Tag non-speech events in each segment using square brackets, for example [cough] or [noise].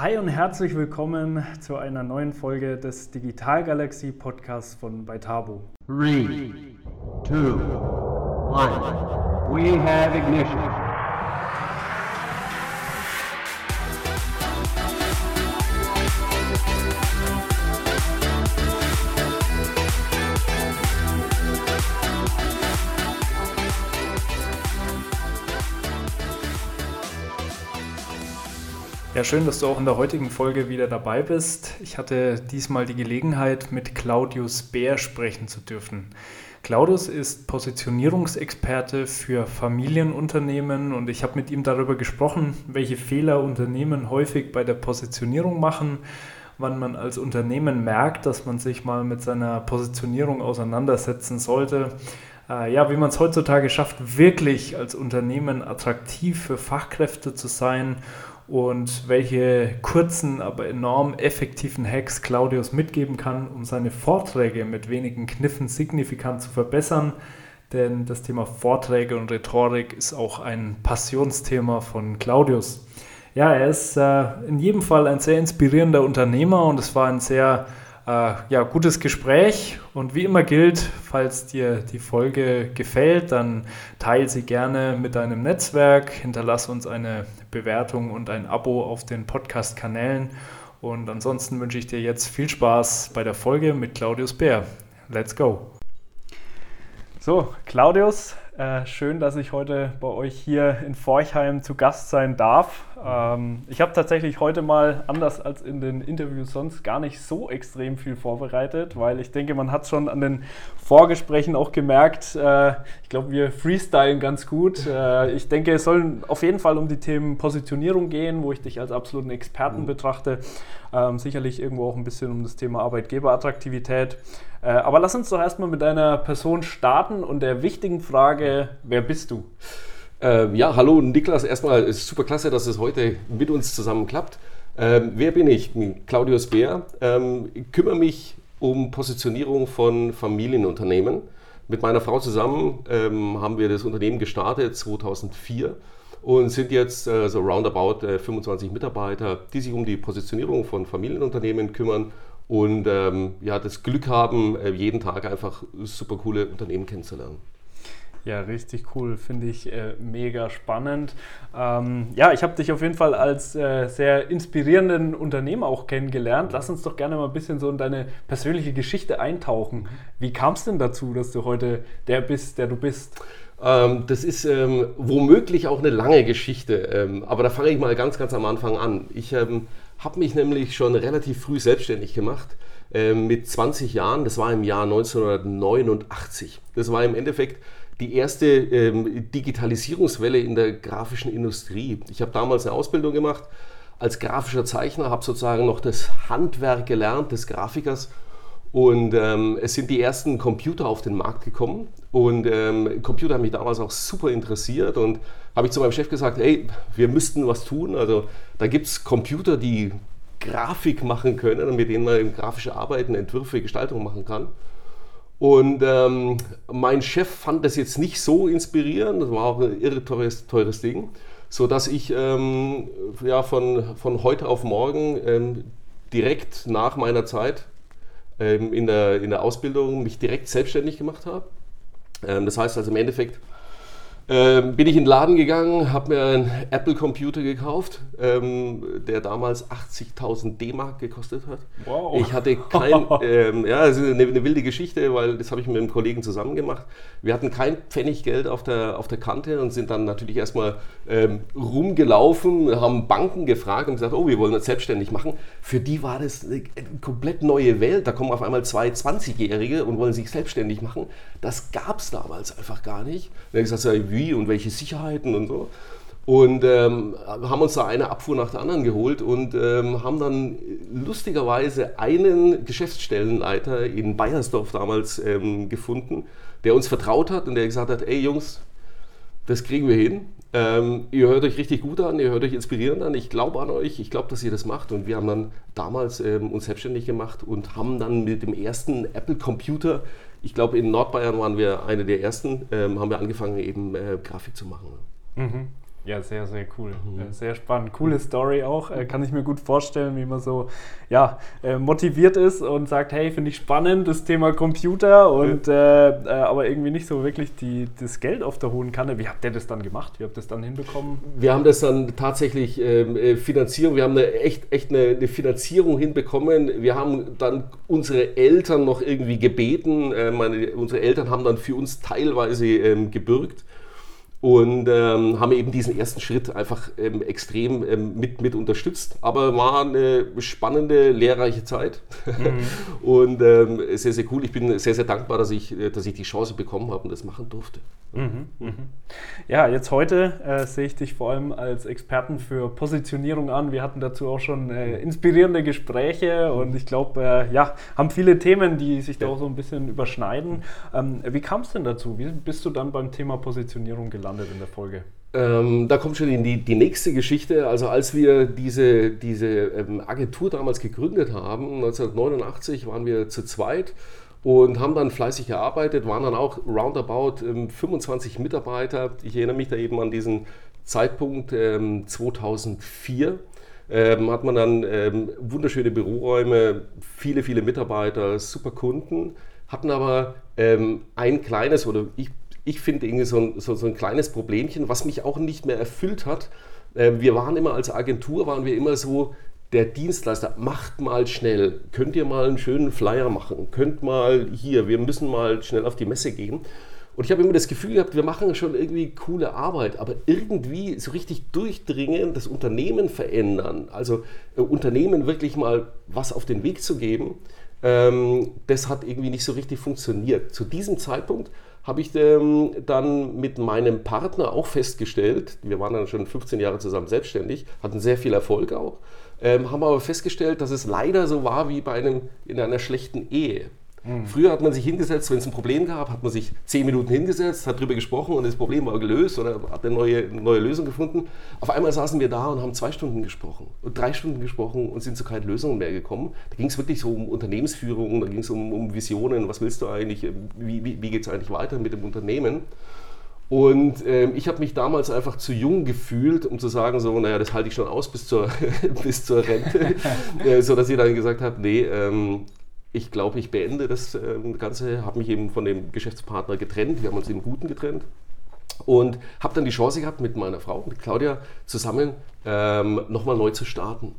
Hi und herzlich willkommen zu einer neuen Folge des Digital Galaxy Podcasts von Beitabo. 3, 2, 1. We have ignition. Ja, schön, dass du auch in der heutigen Folge wieder dabei bist. Ich hatte diesmal die Gelegenheit, mit Claudius Bär sprechen zu dürfen. Claudius ist Positionierungsexperte für Familienunternehmen und ich habe mit ihm darüber gesprochen, welche Fehler Unternehmen häufig bei der Positionierung machen, wann man als Unternehmen merkt, dass man sich mal mit seiner Positionierung auseinandersetzen sollte. Äh, ja, wie man es heutzutage schafft, wirklich als Unternehmen attraktiv für Fachkräfte zu sein und welche kurzen, aber enorm effektiven Hacks Claudius mitgeben kann, um seine Vorträge mit wenigen Kniffen signifikant zu verbessern. Denn das Thema Vorträge und Rhetorik ist auch ein Passionsthema von Claudius. Ja, er ist äh, in jedem Fall ein sehr inspirierender Unternehmer und es war ein sehr ja, gutes Gespräch und wie immer gilt, falls dir die Folge gefällt, dann teile sie gerne mit deinem Netzwerk, hinterlass uns eine Bewertung und ein Abo auf den Podcast-Kanälen und ansonsten wünsche ich dir jetzt viel Spaß bei der Folge mit Claudius Bär. Let's go! So, Claudius, äh, schön, dass ich heute bei euch hier in Forchheim zu Gast sein darf. Ähm, ich habe tatsächlich heute mal, anders als in den Interviews sonst, gar nicht so extrem viel vorbereitet, weil ich denke, man hat es schon an den Vorgesprächen auch gemerkt. Äh, ich glaube, wir freestylen ganz gut. Äh, ich denke, es soll auf jeden Fall um die Themen Positionierung gehen, wo ich dich als absoluten Experten mhm. betrachte. Ähm, sicherlich irgendwo auch ein bisschen um das Thema Arbeitgeberattraktivität. Äh, aber lass uns doch erstmal mit deiner Person starten und der wichtigen Frage, wer bist du? Äh, ja, hallo Niklas. Erstmal ist super klasse, dass es heute mit uns zusammen klappt. Ähm, wer bin ich? Claudius Bär. Ähm, ich kümmere mich um Positionierung von Familienunternehmen. Mit meiner Frau zusammen ähm, haben wir das Unternehmen gestartet 2004 und sind jetzt äh, so roundabout äh, 25 Mitarbeiter, die sich um die Positionierung von Familienunternehmen kümmern und ähm, ja, das Glück haben, äh, jeden Tag einfach super coole Unternehmen kennenzulernen. Ja, richtig cool, finde ich äh, mega spannend. Ähm, ja, ich habe dich auf jeden Fall als äh, sehr inspirierenden Unternehmer auch kennengelernt. Lass uns doch gerne mal ein bisschen so in deine persönliche Geschichte eintauchen. Wie kam es denn dazu, dass du heute der bist, der du bist? Ähm, das ist ähm, womöglich auch eine lange Geschichte, ähm, aber da fange ich mal ganz, ganz am Anfang an. Ich ähm, habe mich nämlich schon relativ früh selbstständig gemacht, ähm, mit 20 Jahren, das war im Jahr 1989. Das war im Endeffekt die erste ähm, Digitalisierungswelle in der grafischen Industrie. Ich habe damals eine Ausbildung gemacht als grafischer Zeichner, habe sozusagen noch das Handwerk gelernt des Grafikers und ähm, es sind die ersten Computer auf den Markt gekommen. Und ähm, Computer haben mich damals auch super interessiert. Und habe ich zu meinem Chef gesagt, hey, wir müssten was tun. Also da gibt es Computer, die Grafik machen können, mit denen man grafische Arbeiten, Entwürfe, Gestaltung machen kann. Und ähm, mein Chef fand das jetzt nicht so inspirierend, das war auch ein irre teures, teures Ding, sodass ich ähm, ja, von, von heute auf morgen ähm, direkt nach meiner Zeit ähm, in, der, in der Ausbildung mich direkt selbstständig gemacht habe. Ähm, das heißt also im Endeffekt, ähm, bin ich in den Laden gegangen, habe mir einen Apple-Computer gekauft, ähm, der damals 80.000 D-Mark gekostet hat. Wow. Ich hatte kein, [laughs] ähm, ja, das ist eine, eine, wilde Geschichte, weil das habe ich mit einem Kollegen zusammen gemacht. Wir hatten kein Pfennig Geld auf der, auf der Kante und sind dann natürlich erstmal ähm, rumgelaufen, haben Banken gefragt und gesagt, oh, wir wollen uns selbstständig machen. Für die war das eine, eine komplett neue Welt. Da kommen auf einmal zwei 20-Jährige und wollen sich selbstständig machen. Das gab es damals einfach gar nicht. Und dann gesagt, wie wie und welche Sicherheiten und so. Und ähm, haben uns da eine Abfuhr nach der anderen geholt und ähm, haben dann lustigerweise einen Geschäftsstellenleiter in Bayersdorf damals ähm, gefunden, der uns vertraut hat und der gesagt hat, ey Jungs, das kriegen wir hin. Ähm, ihr hört euch richtig gut an, ihr hört euch inspirierend an. Ich glaube an euch, ich glaube, dass ihr das macht. Und wir haben dann damals ähm, uns selbstständig gemacht und haben dann mit dem ersten Apple Computer ich glaube, in Nordbayern waren wir eine der ersten, ähm, haben wir angefangen, eben äh, Grafik zu machen. Mhm. Ja, sehr, sehr cool. Mhm. Sehr spannend. Coole Story auch. Äh, kann ich mir gut vorstellen, wie man so ja, äh, motiviert ist und sagt, hey, finde ich spannend, das Thema Computer und ja. äh, äh, aber irgendwie nicht so wirklich die, das Geld auf der hohen Kanne. Wie habt ihr das dann gemacht? Wie habt ihr das dann hinbekommen? Wir haben das dann tatsächlich ähm, äh, Finanzierung, wir haben eine, echt, echt eine, eine, Finanzierung hinbekommen. Wir haben dann unsere Eltern noch irgendwie gebeten. Äh, meine, unsere Eltern haben dann für uns teilweise ähm, gebürgt und ähm, haben eben diesen ersten Schritt einfach ähm, extrem ähm, mit, mit unterstützt. Aber war eine spannende, lehrreiche Zeit mhm. [laughs] und ähm, sehr, sehr cool. Ich bin sehr, sehr dankbar, dass ich, dass ich die Chance bekommen habe und das machen durfte. Mhm, mhm. Ja, jetzt heute äh, sehe ich dich vor allem als Experten für Positionierung an. Wir hatten dazu auch schon äh, inspirierende Gespräche und ich glaube, äh, ja, haben viele Themen, die sich da auch so ein bisschen überschneiden. Ähm, wie kam es denn dazu? Wie bist du dann beim Thema Positionierung gelandet in der Folge? Ähm, da kommt schon in die, die nächste Geschichte. Also als wir diese, diese ähm, Agentur damals gegründet haben, 1989 waren wir zu zweit und haben dann fleißig gearbeitet, waren dann auch roundabout ähm, 25 Mitarbeiter. Ich erinnere mich da eben an diesen Zeitpunkt ähm, 2004. Ähm, hat man dann ähm, wunderschöne Büroräume, viele, viele Mitarbeiter, super Kunden, hatten aber ähm, ein kleines, oder ich, ich finde irgendwie so ein, so, so ein kleines Problemchen, was mich auch nicht mehr erfüllt hat. Ähm, wir waren immer als Agentur, waren wir immer so, der Dienstleister, macht mal schnell, könnt ihr mal einen schönen Flyer machen, könnt mal hier, wir müssen mal schnell auf die Messe gehen. Und ich habe immer das Gefühl gehabt, wir machen schon irgendwie coole Arbeit, aber irgendwie so richtig durchdringen, das Unternehmen verändern, also äh, Unternehmen wirklich mal was auf den Weg zu geben, ähm, das hat irgendwie nicht so richtig funktioniert. Zu diesem Zeitpunkt habe ich ähm, dann mit meinem Partner auch festgestellt, wir waren dann schon 15 Jahre zusammen selbstständig, hatten sehr viel Erfolg auch ähm, haben aber festgestellt, dass es leider so war wie bei einem, in einer schlechten Ehe. Mhm. Früher hat man sich hingesetzt, wenn es ein Problem gab, hat man sich zehn Minuten hingesetzt, hat darüber gesprochen und das Problem war gelöst oder hat eine neue, neue Lösung gefunden. Auf einmal saßen wir da und haben zwei Stunden gesprochen und drei Stunden gesprochen und sind zu keinen Lösungen mehr gekommen. Da ging es wirklich so um Unternehmensführung, da ging es um, um, Visionen, was willst du eigentlich, wie, wie, wie geht es eigentlich weiter mit dem Unternehmen. Und ähm, ich habe mich damals einfach zu jung gefühlt, um zu sagen, so, naja, das halte ich schon aus bis zur, [laughs] bis zur Rente. [laughs] äh, so dass ich dann gesagt habe, nee, ähm, ich glaube, ich beende das äh, Ganze, habe mich eben von dem Geschäftspartner getrennt, wir haben uns im Guten getrennt. Und habe dann die Chance gehabt, mit meiner Frau, mit Claudia, zusammen ähm, nochmal neu zu starten.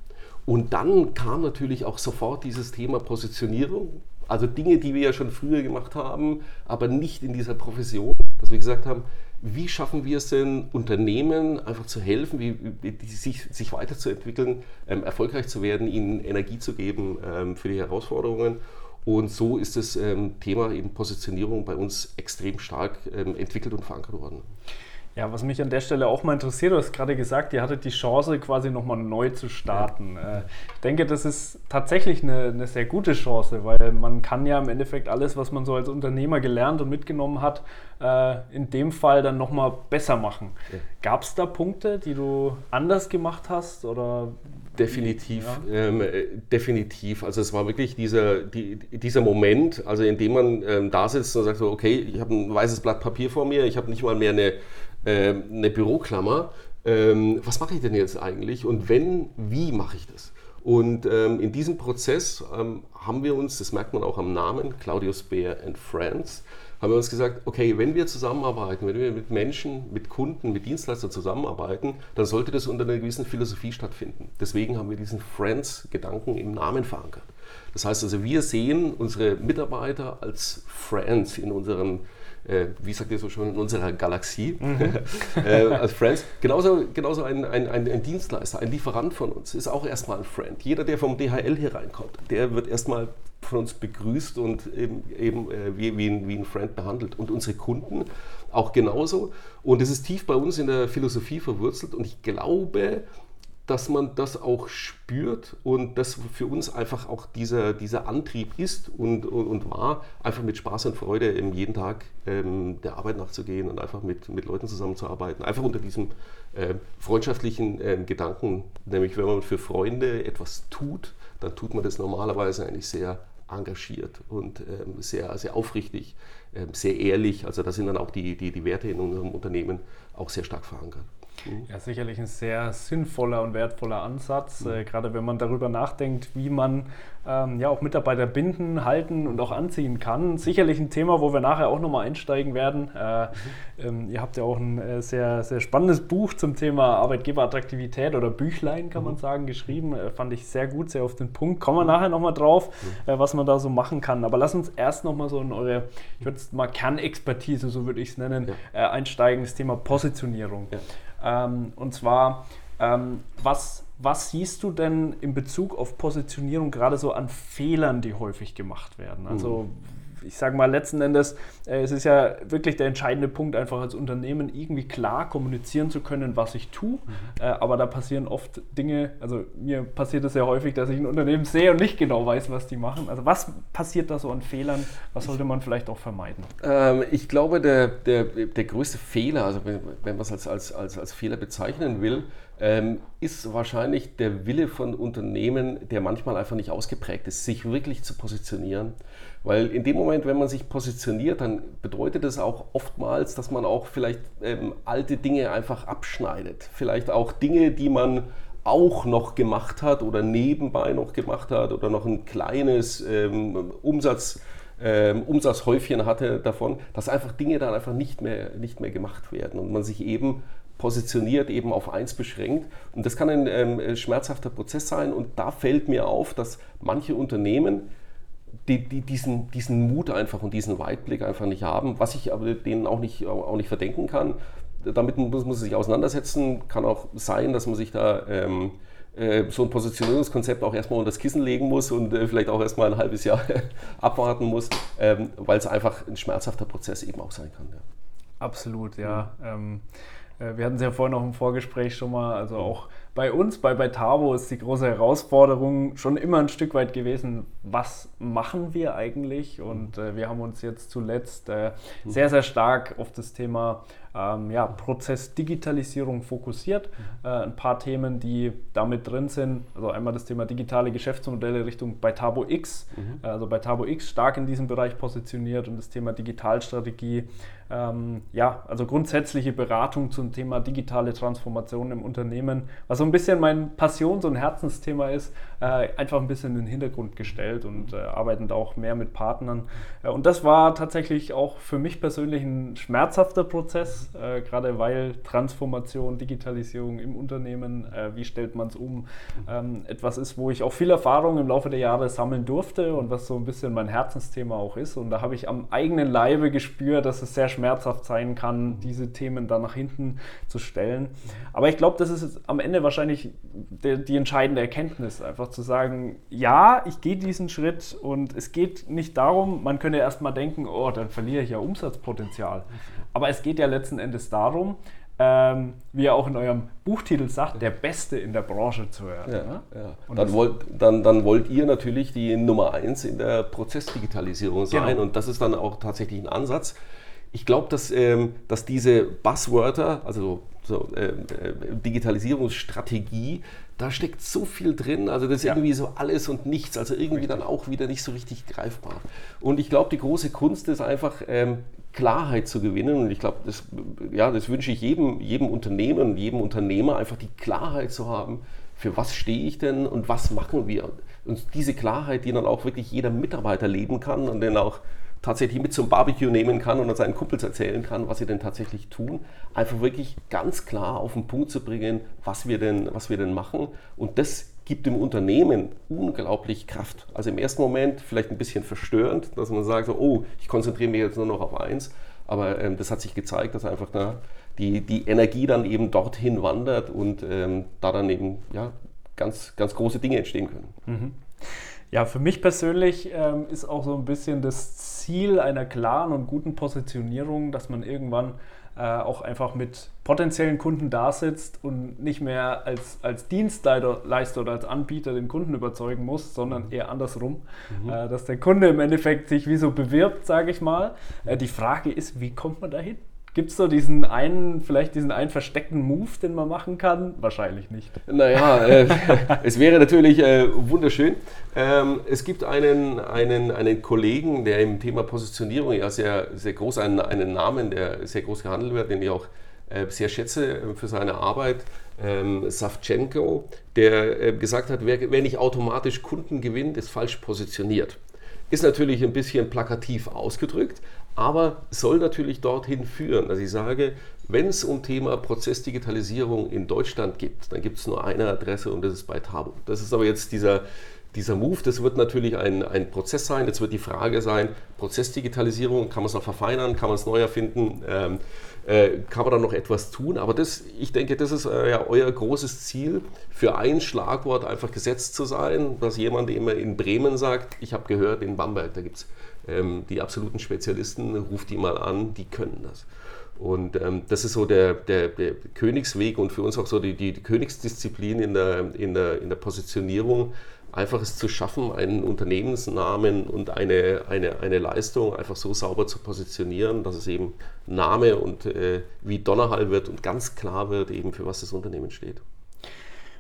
Und dann kam natürlich auch sofort dieses Thema Positionierung, also Dinge, die wir ja schon früher gemacht haben, aber nicht in dieser Profession, dass wir gesagt haben, wie schaffen wir es denn, Unternehmen einfach zu helfen, wie, wie sich, sich, weiterzuentwickeln, ähm, erfolgreich zu werden, ihnen Energie zu geben ähm, für die Herausforderungen. Und so ist das ähm, Thema eben Positionierung bei uns extrem stark ähm, entwickelt und verankert worden. Ja, was mich an der Stelle auch mal interessiert, du hast gerade gesagt, ihr hattet die Chance, quasi nochmal neu zu starten. Ja. Äh, ich denke, das ist tatsächlich eine, eine, sehr gute Chance, weil man kann ja im Endeffekt alles, was man so als Unternehmer gelernt und mitgenommen hat, äh, in dem Fall dann nochmal besser machen. Ja. Gab es da Punkte, die du anders gemacht hast? Oder Definitiv, ja. ähm, äh, definitiv. Also es war wirklich dieser, die, dieser Moment, also in dem man ähm, da sitzt und sagt so, okay, ich habe ein weißes Blatt Papier vor mir, ich habe nicht mal mehr eine ähm, eine Büroklammer. Ähm, was mache ich denn jetzt eigentlich und wenn, wie mache ich das? Und ähm, in diesem Prozess ähm, haben wir uns, das merkt man auch am Namen, Claudius Bear and Friends, haben wir uns gesagt, okay, wenn wir zusammenarbeiten, wenn wir mit Menschen, mit Kunden, mit Dienstleistern zusammenarbeiten, dann sollte das unter einer gewissen Philosophie stattfinden. Deswegen haben wir diesen Friends-Gedanken im Namen verankert. Das heißt also, wir sehen unsere Mitarbeiter als Friends in unserem äh, wie sagt ihr so schon, in unserer Galaxie mhm. [laughs] äh, als Friends. Genauso, genauso ein, ein, ein, ein, Dienstleister, ein Lieferant von uns ist auch erstmal ein Friend. Jeder, der vom DHL hier reinkommt, der wird erstmal von uns begrüßt und eben, eben äh, wie, wie, ein, wie ein Friend behandelt. Und unsere Kunden auch genauso. Und es ist tief bei uns in der Philosophie verwurzelt und ich glaube, dass man das auch spürt und das für uns einfach auch dieser, dieser Antrieb ist und, und, und war, einfach mit Spaß und Freude jeden Tag ähm, der Arbeit nachzugehen und einfach mit, mit Leuten zusammenzuarbeiten. Einfach unter diesem äh, freundschaftlichen äh, Gedanken, nämlich wenn man für Freunde etwas tut, dann tut man das normalerweise eigentlich sehr engagiert und ähm, sehr, sehr aufrichtig, ähm, sehr ehrlich. Also da sind dann auch die, die, die Werte in unserem Unternehmen auch sehr stark verankert. Ja, sicherlich ein sehr sinnvoller und wertvoller Ansatz, äh, gerade wenn man darüber nachdenkt, wie man ähm, ja auch Mitarbeiter binden, halten und auch anziehen kann. Sicherlich ein Thema, wo wir nachher auch nochmal einsteigen werden. Äh, ähm, ihr habt ja auch ein äh, sehr, sehr spannendes Buch zum Thema Arbeitgeberattraktivität oder Büchlein, kann man mhm. sagen, geschrieben. Äh, fand ich sehr gut, sehr auf den Punkt. Kommen wir nachher nochmal drauf, mhm. äh, was man da so machen kann. Aber lass uns erst nochmal so in eure, ich würde es mal Kernexpertise, so würde ich es nennen, ja. Äh, einsteigen, das Thema Positionierung. Ja. Ähm, und zwar, ähm, was was siehst du denn in Bezug auf Positionierung gerade so an Fehlern, die häufig gemacht werden? Also mhm ich sage mal, letzten Endes, äh, es ist ja wirklich der entscheidende Punkt, einfach als Unternehmen irgendwie klar kommunizieren zu können, was ich tue. Mhm. Äh, aber da passieren oft Dinge, also mir passiert es sehr häufig, dass ich ein Unternehmen sehe und nicht genau weiß, was die machen. Also was passiert da so an Fehlern? Was sollte man vielleicht auch vermeiden? Ähm, ich glaube, der, der, der größte Fehler, also wenn, wenn man es als, als, als, als Fehler bezeichnen will, ähm, ist wahrscheinlich der Wille von Unternehmen, der manchmal einfach nicht ausgeprägt ist, sich wirklich zu positionieren. Weil in dem Moment, wenn man sich positioniert, dann bedeutet das auch oftmals, dass man auch vielleicht ähm, alte Dinge einfach abschneidet. Vielleicht auch Dinge, die man auch noch gemacht hat oder nebenbei noch gemacht hat oder noch ein kleines ähm, Umsatz, ähm, Umsatzhäufchen hatte davon, dass einfach Dinge dann einfach nicht mehr, nicht mehr gemacht werden und man sich eben positioniert, eben auf eins beschränkt. Und das kann ein ähm, schmerzhafter Prozess sein. Und da fällt mir auf, dass manche Unternehmen die, die diesen, diesen Mut einfach und diesen Weitblick einfach nicht haben, was ich aber denen auch nicht, auch nicht verdenken kann. Damit muss, man sich auseinandersetzen. Kann auch sein, dass man sich da ähm, äh, so ein Positionierungskonzept auch erstmal unter das Kissen legen muss und äh, vielleicht auch erstmal ein halbes Jahr [laughs] abwarten muss, ähm, weil es einfach ein schmerzhafter Prozess eben auch sein kann. Ja. Absolut, ja. Mhm. Ähm, äh, wir hatten es ja vorhin noch im Vorgespräch schon mal, also auch bei uns, bei, bei Tabo ist die große Herausforderung schon immer ein Stück weit gewesen, was machen wir eigentlich? Und äh, wir haben uns jetzt zuletzt äh, sehr, sehr stark auf das Thema ähm, ja, Prozessdigitalisierung fokussiert. Äh, ein paar Themen, die damit drin sind. Also einmal das Thema digitale Geschäftsmodelle Richtung bei Tabo X, mhm. also bei Tabo X stark in diesem Bereich positioniert und das Thema Digitalstrategie. Ähm, ja, also grundsätzliche Beratung zum Thema digitale Transformation im Unternehmen, was so ein bisschen mein Passion, so ein Herzensthema ist, äh, einfach ein bisschen in den Hintergrund gestellt und äh, arbeiten auch mehr mit Partnern. Äh, und das war tatsächlich auch für mich persönlich ein schmerzhafter Prozess, äh, gerade weil Transformation, Digitalisierung im Unternehmen, äh, wie stellt man es um, ähm, etwas ist, wo ich auch viel Erfahrung im Laufe der Jahre sammeln durfte und was so ein bisschen mein Herzensthema auch ist. Und da habe ich am eigenen Leibe gespürt, dass es sehr schmerzhaft sein kann, diese Themen da nach hinten zu stellen. Aber ich glaube, das ist am Ende wahrscheinlich die, die entscheidende Erkenntnis, einfach einfach zu sagen, ja, ich gehe diesen Schritt und es geht nicht darum, man könnte erstmal denken, oh, dann verliere ich ja Umsatzpotenzial. Aber es geht ja letzten Endes darum, ähm, wie ihr auch in eurem Buchtitel sagt, der Beste in der Branche zu werden. Ja, ne? ja. Dann, wollt, dann, dann wollt ihr natürlich die Nummer eins in der Prozessdigitalisierung sein genau. und das ist dann auch tatsächlich ein Ansatz. Ich glaube, dass, ähm, dass diese Buzzwörter, also so, äh, äh, Digitalisierungsstrategie, da steckt so viel drin. Also das ist ja. irgendwie so alles und nichts. Also irgendwie Richtig. dann auch wieder nicht so richtig greifbar. Und ich glaube, die große Kunst ist einfach ähm, Klarheit zu gewinnen. Und ich glaube, das, ja, das wünsche ich jedem, jedem Unternehmen und jedem Unternehmer, einfach die Klarheit zu haben, für was stehe ich denn und was machen wir. Und diese Klarheit, die dann auch wirklich jeder Mitarbeiter leben kann und dann auch tatsächlich mit zum Barbecue nehmen kann und seinen Kumpels erzählen kann, was sie denn tatsächlich tun. Einfach wirklich ganz klar auf den Punkt zu bringen, was wir denn, was wir denn machen. Und das gibt dem Unternehmen unglaublich Kraft. Also im ersten Moment vielleicht ein bisschen verstörend, dass man sagt, so, oh, ich konzentriere mich jetzt nur noch auf eins. Aber ähm, das hat sich gezeigt, dass einfach da die, die Energie dann eben dorthin wandert und ähm, da dann eben ja, ganz, ganz große Dinge entstehen können. Mhm. Ja, für mich persönlich ähm, ist auch so ein bisschen das Ziel einer klaren und guten Positionierung, dass man irgendwann äh, auch einfach mit potenziellen Kunden da sitzt und nicht mehr als, als Dienstleister oder als Anbieter den Kunden überzeugen muss, sondern eher andersrum, mhm. äh, dass der Kunde im Endeffekt sich wie so bewirbt, sage ich mal. Äh, die Frage ist, wie kommt man dahin? Gibt es so diesen einen, vielleicht diesen einen versteckten Move, den man machen kann? Wahrscheinlich nicht. Naja, äh, [laughs] es wäre natürlich äh, wunderschön. Ähm, es gibt einen, einen, einen Kollegen, der im Thema Positionierung ja sehr, sehr groß, einen, einen Namen, der sehr groß gehandelt wird, den ich auch äh, sehr schätze äh, für seine Arbeit, ähm, Savchenko, der äh, gesagt hat, wer, wer nicht automatisch Kunden gewinnt, ist falsch positioniert. Ist natürlich ein bisschen plakativ ausgedrückt, aber soll natürlich dorthin führen. Also ich sage, wenn es um Thema Prozessdigitalisierung in Deutschland gibt, dann gibt es nur eine Adresse und das ist bei Tabo. Das ist aber jetzt dieser, dieser Move, das wird natürlich ein, ein Prozess sein. Jetzt wird die Frage sein, Prozessdigitalisierung, kann man es noch verfeinern, kann man es neu erfinden? Ähm, äh, kann man da noch etwas tun. Aber das, ich denke, das ist äh, ja euer großes Ziel, für ein Schlagwort einfach gesetzt zu sein, dass jemand immer in Bremen sagt, ich habe gehört, in Bamberg, da gibt es ähm, die absoluten Spezialisten, ruft die mal an, die können das. Und ähm, das ist so der, der, der, Königsweg und für uns auch so die, die, Königsdisziplin in der, in, der, in der Positionierung, einfach es zu schaffen, einen Unternehmensnamen und eine, eine, eine Leistung einfach so sauber zu positionieren, dass es eben Name und äh, wie Donnerhall wird und ganz klar wird, eben für was das Unternehmen steht.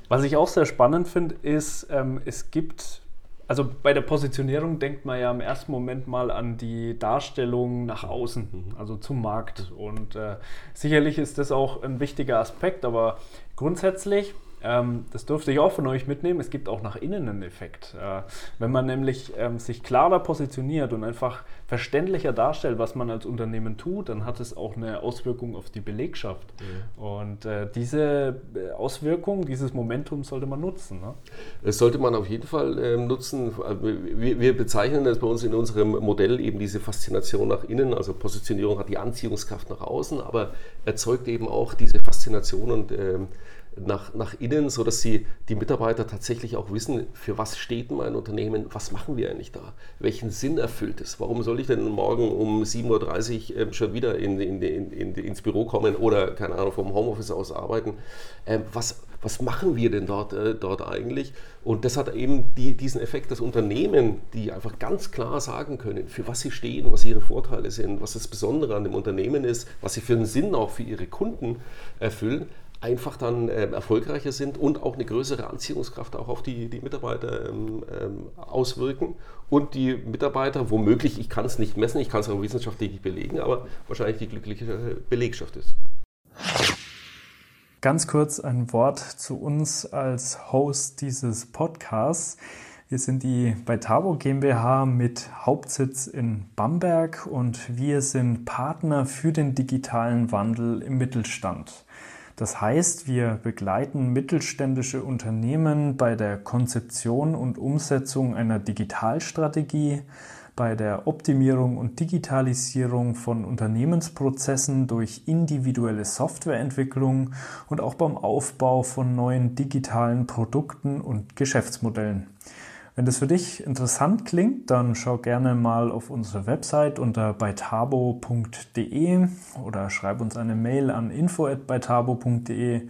Was ich auch sehr spannend finde, ist, ähm, es gibt, also bei der Positionierung denkt man ja im ersten Moment mal an die Darstellung nach außen, mhm. also zum Markt. Und äh, sicherlich ist das auch ein wichtiger Aspekt, aber grundsätzlich ähm, das durfte ich auch von euch mitnehmen. Es gibt auch nach innen einen Effekt. Äh, wenn man nämlich ähm, sich klarer positioniert und einfach verständlicher darstellt, was man als Unternehmen tut, dann hat es auch eine Auswirkung auf die Belegschaft. Mhm. Und äh, diese äh, Auswirkung, dieses Momentum sollte man nutzen. Ne? Das sollte man auf jeden Fall ähm, nutzen. Wir, wir, bezeichnen das bei uns in unserem Modell eben diese Faszination nach innen. Also Positionierung hat die Anziehungskraft nach außen, aber erzeugt eben auch diese Faszination und ähm, nach, nach innen, sodass sie die Mitarbeiter tatsächlich auch wissen, für was steht mein Unternehmen, was machen wir eigentlich da, welchen Sinn erfüllt es, warum soll ich denn morgen um 7.30 Uhr ähm, schon wieder in, in, in, ins Büro kommen oder, keine Ahnung, vom Homeoffice aus arbeiten, ähm, was, was machen wir denn dort, äh, dort eigentlich? Und das hat eben die, diesen Effekt, dass Unternehmen, die einfach ganz klar sagen können, für was sie stehen, was ihre Vorteile sind, was das Besondere an dem Unternehmen ist, was sie für einen Sinn auch für ihre Kunden erfüllen, einfach dann äh, erfolgreicher sind und auch eine größere Anziehungskraft auch auf die, die Mitarbeiter ähm, ähm, auswirken. Und die Mitarbeiter, womöglich, ich kann es nicht messen, ich kann es auch wissenschaftlich nicht belegen, aber wahrscheinlich die glückliche Belegschaft ist. Ganz kurz ein Wort zu uns als Host dieses Podcasts. Wir sind die Beitabo GmbH mit Hauptsitz in Bamberg und wir sind Partner für den digitalen Wandel im Mittelstand. Das heißt, wir begleiten mittelständische Unternehmen bei der Konzeption und Umsetzung einer Digitalstrategie, bei der Optimierung und Digitalisierung von Unternehmensprozessen durch individuelle Softwareentwicklung und auch beim Aufbau von neuen digitalen Produkten und Geschäftsmodellen. Wenn das für dich interessant klingt, dann schau gerne mal auf unsere Website unter beitabo.de oder schreib uns eine Mail an info@beitabo.de.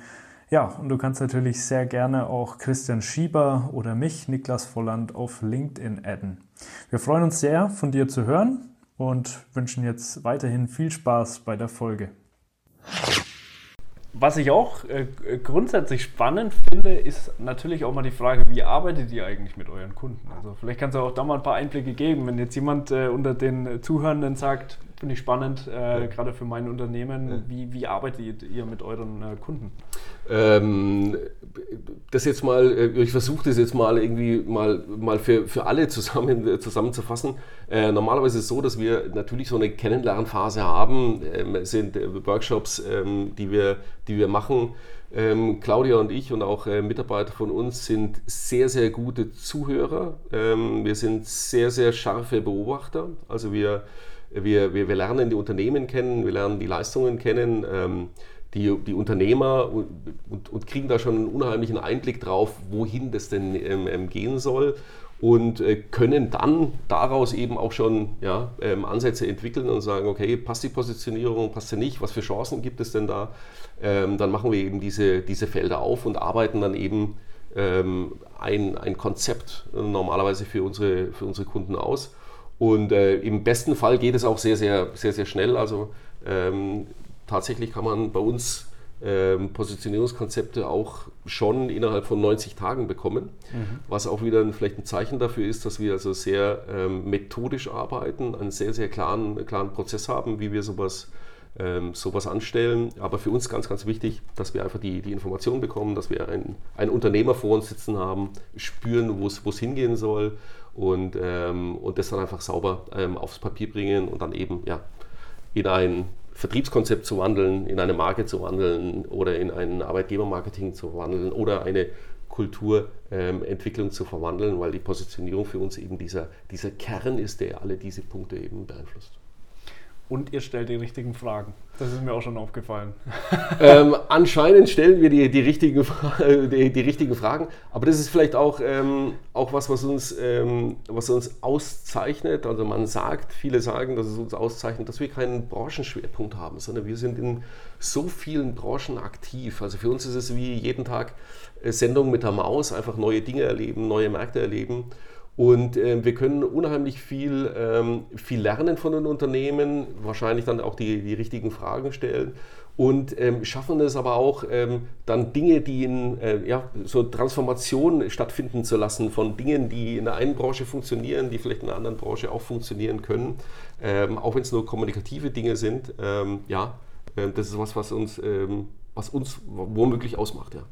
Ja, und du kannst natürlich sehr gerne auch Christian Schieber oder mich, Niklas Volland, auf LinkedIn adden. Wir freuen uns sehr, von dir zu hören und wünschen jetzt weiterhin viel Spaß bei der Folge. Was ich auch äh, grundsätzlich spannend finde, ist natürlich auch mal die Frage, wie arbeitet ihr eigentlich mit euren Kunden? Also vielleicht kannst du auch da mal ein paar Einblicke geben, wenn jetzt jemand äh, unter den Zuhörenden sagt, finde ich spannend, äh, ja. gerade für mein Unternehmen, ja. wie, wie arbeitet ihr mit euren äh, Kunden? Ähm, das jetzt mal, äh, ich versuche das jetzt mal irgendwie mal, mal für, für alle zusammen, äh, zusammenzufassen. Äh, normalerweise ist es so, dass wir natürlich so eine Kennenlernphase haben. Ähm, sind äh, Workshops, ähm, die, wir, die wir machen. Ähm, Claudia und ich und auch äh, Mitarbeiter von uns sind sehr, sehr gute Zuhörer. Ähm, wir sind sehr, sehr scharfe Beobachter. Also wir, wir, wir, wir lernen die Unternehmen kennen, wir lernen die Leistungen kennen. Die, die Unternehmer und, und, und, kriegen da schon einen unheimlichen Einblick drauf, wohin das denn ähm, ähm, gehen soll und äh, können dann daraus eben auch schon ja, ähm, Ansätze entwickeln und sagen, okay, passt die Positionierung, passt sie nicht, was für Chancen gibt es denn da? Ähm, dann machen wir eben diese, diese Felder auf und arbeiten dann eben ähm, ein, ein Konzept äh, normalerweise für unsere, für unsere Kunden aus. Und äh, im besten Fall geht es auch sehr, sehr, sehr, sehr schnell. Also ähm, tatsächlich kann man bei uns ähm, Positionierungskonzepte auch schon innerhalb von 90 Tagen bekommen, mhm. was auch wieder ein, vielleicht ein Zeichen dafür ist, dass wir also sehr ähm, methodisch arbeiten, einen sehr, sehr klaren, klaren Prozess haben, wie wir sowas ähm, sowas anstellen. Aber für uns ganz, ganz wichtig, dass wir einfach die, die Informationen bekommen, dass wir einen, einen Unternehmer vor uns sitzen haben, spüren, wo es hingehen soll und, ähm, und das dann einfach sauber ähm, aufs Papier bringen und dann eben ja, in ein Vertriebskonzept zu wandeln, in eine Marke zu wandeln oder in ein Arbeitgebermarketing zu wandeln oder eine Kulturentwicklung ähm, zu verwandeln, weil die Positionierung für uns eben dieser, dieser Kern ist, der alle diese Punkte eben beeinflusst und ihr stellt die richtigen Fragen. Das ist mir auch schon aufgefallen. [laughs] Ähm, anscheinend stellen wir die, die, richtigen, die, die, richtigen Fragen, aber das ist vielleicht auch, ähm, auch was, was uns, ähm, was uns auszeichnet. Also man sagt, viele sagen, dass es uns auszeichnet, dass wir keinen Branchenschwerpunkt haben, sondern wir sind in so vielen Branchen aktiv. Also für uns ist es wie jeden Tag äh, Sendung mit der Maus, einfach neue Dinge erleben, neue Märkte erleben. Und äh, wir können unheimlich viel, ähm, viel lernen von den Unternehmen, wahrscheinlich dann auch die, die richtigen Fragen stellen und ähm, schaffen es aber auch, ähm, dann Dinge, die in äh, ja, so Transformationen stattfinden zu lassen, von Dingen, die in der einen Branche funktionieren, die vielleicht in der anderen Branche auch funktionieren können, ähm, auch wenn es nur kommunikative Dinge sind. Ähm, ja, äh, das ist was, was uns, ähm, was uns womöglich ausmacht. Ja.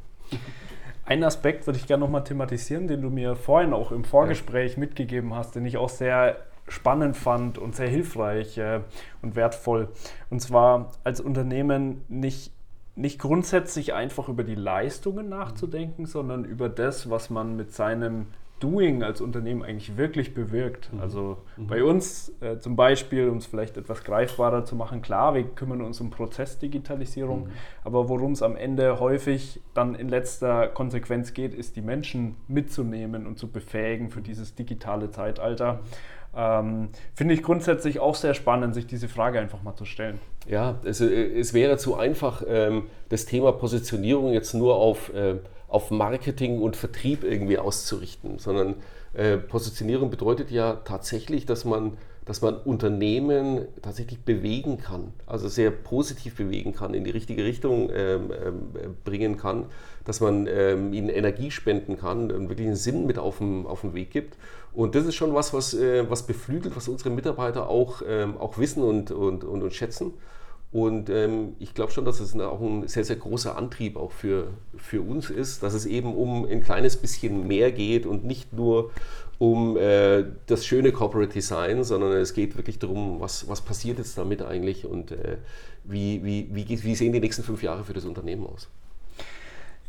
Einen Aspekt würde ich gerne nochmal thematisieren, den du mir vorhin auch im Vorgespräch ja. mitgegeben hast, den ich auch sehr spannend fand und sehr hilfreich äh, und wertvoll. Und zwar als Unternehmen nicht, nicht grundsätzlich einfach über die Leistungen nachzudenken, sondern über das, was man mit seinem Doing als Unternehmen eigentlich wirklich bewirkt. Mhm. Also mhm. bei uns äh, zum Beispiel, um es vielleicht etwas greifbarer zu machen, klar, wir kümmern uns um Prozessdigitalisierung, mhm. aber worum es am Ende häufig dann in letzter Konsequenz geht, ist die Menschen mitzunehmen und zu befähigen für dieses digitale Zeitalter. Ähm, Finde ich grundsätzlich auch sehr spannend, sich diese Frage einfach mal zu stellen. Ja, es, äh, es wäre zu einfach, ähm, das Thema Positionierung jetzt nur auf äh, auf Marketing und Vertrieb irgendwie auszurichten, sondern äh, Positionierung bedeutet ja tatsächlich, dass man, dass man Unternehmen tatsächlich bewegen kann, also sehr positiv bewegen kann, in die richtige Richtung ähm, ähm, bringen kann, dass man ähm, ihnen Energie spenden kann und wirklich einen Sinn mit auf dem, auf dem Weg gibt. Und das ist schon was, was, äh, was beflügelt, was unsere Mitarbeiter auch, ähm, auch wissen und, und, und, und schätzen. Und ähm, ich glaube schon, dass es auch ein sehr, sehr großer Antrieb auch für, für uns ist, dass es eben um ein kleines bisschen mehr geht und nicht nur um äh, das schöne Corporate Design, sondern es geht wirklich darum, was, was passiert jetzt damit eigentlich und äh, wie, wie, wie, wie sehen die nächsten fünf Jahre für das Unternehmen aus.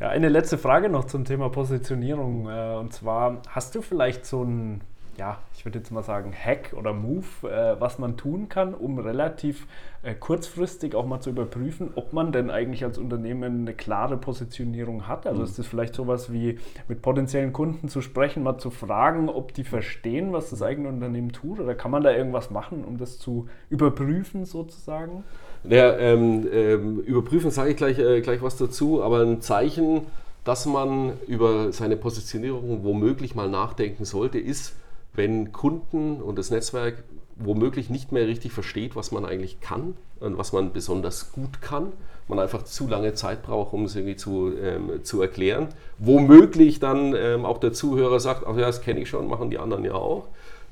Ja, eine letzte Frage noch zum Thema Positionierung. Äh, und zwar, hast du vielleicht so ein ja, ich würde jetzt mal sagen, Hack oder Move, äh, was man tun kann, um relativ äh, kurzfristig auch mal zu überprüfen, ob man denn eigentlich als Unternehmen eine klare Positionierung hat. Also mhm. ist das vielleicht sowas wie mit potenziellen Kunden zu sprechen, mal zu fragen, ob die verstehen, was das eigene Unternehmen tut, oder kann man da irgendwas machen, um das zu überprüfen sozusagen? Ja, ähm, ähm, überprüfen sage ich gleich, äh, gleich was dazu, aber ein Zeichen, dass man über seine Positionierung womöglich mal nachdenken sollte, ist, wenn Kunden und das Netzwerk womöglich nicht mehr richtig versteht, was man eigentlich kann und was man besonders gut kann, man einfach zu lange Zeit braucht, um es irgendwie zu, ähm, zu erklären. Womöglich dann ähm, auch der Zuhörer sagt, ach ja, das kenne ich schon, machen die anderen ja auch.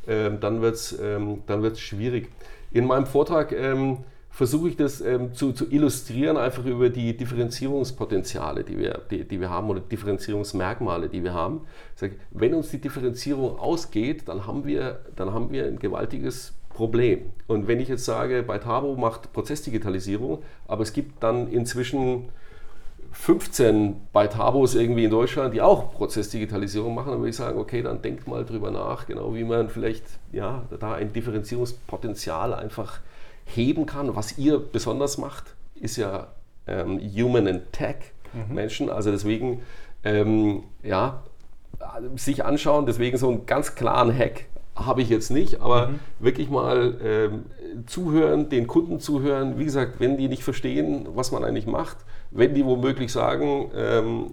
Ähm, dann wird es ähm, schwierig. In meinem Vortrag ähm, versuche ich das ähm, zu, zu, illustrieren, einfach über die Differenzierungspotenziale, die wir, die, die wir haben oder Differenzierungsmerkmale, die wir haben. Sage, wenn uns die Differenzierung ausgeht, dann haben wir, dann haben wir ein gewaltiges Problem. Und wenn ich jetzt sage, bei Tabo macht Prozessdigitalisierung, aber es gibt dann inzwischen 15 bei Tabos irgendwie in Deutschland, die auch Prozessdigitalisierung machen, dann würde ich sagen, okay, dann denkt mal drüber nach, genau wie man vielleicht ja, da ein Differenzierungspotenzial einfach heben kann. Was ihr besonders macht, ist ja ähm, Human and Tech mhm. Menschen. Also deswegen, ähm, ja, sich anschauen, deswegen so einen ganz klaren Hack habe ich jetzt nicht, aber mhm. wirklich mal ähm, zuhören, den Kunden zuhören. Wie gesagt, wenn die nicht verstehen, was man eigentlich macht, wenn die womöglich sagen, ähm,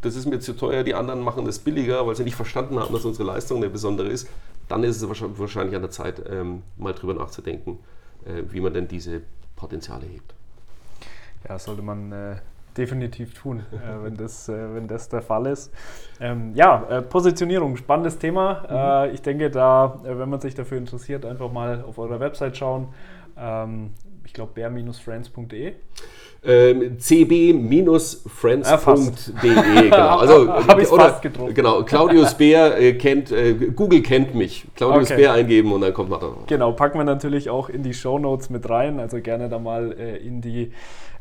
das ist mir zu teuer, die anderen machen das billiger, weil sie nicht verstanden haben, dass unsere Leistung eine besondere ist, dann ist es wahrscheinlich an der Zeit, ähm, mal drüber nachzudenken, wie man denn diese Potenziale hebt. Ja, sollte man äh, definitiv tun, äh, wenn, das, äh, wenn das der Fall ist. Ähm, ja, äh, Positionierung, spannendes Thema. Mhm. ich denke, da, wenn man sich dafür interessiert, einfach mal auf eurer Website schauen. Ähm, ich glaube, bear-friends.de. Ähm, cb-friends.de, genau. [laughs] Also, Habe ich fast gedruckt. Genau, Claudius Bär äh, kennt, äh, Google kennt mich. Claudius Okay. Bär eingeben und dann kommt man da. Genau, packen wir natürlich auch in die Show Notes mit rein. Also gerne da mal äh, in die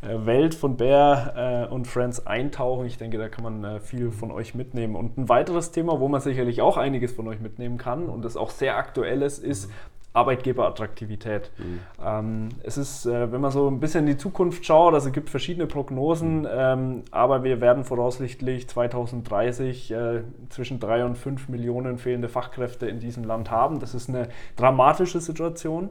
äh, Welt von Bear äh, und Friends eintauchen. Ich denke, da kann man äh, viel von euch mitnehmen. Und ein weiteres Thema, wo man sicherlich auch einiges von euch mitnehmen kann und das auch sehr aktuell ist, ist Arbeitgeberattraktivität. Ähm, es ist, äh, wenn man so ein bisschen in die Zukunft schaut, also es gibt verschiedene Prognosen, ähm, aber wir werden voraussichtlich 2030 äh, zwischen drei und fünf Millionen fehlende Fachkräfte in diesem Land haben. Das ist eine dramatische Situation.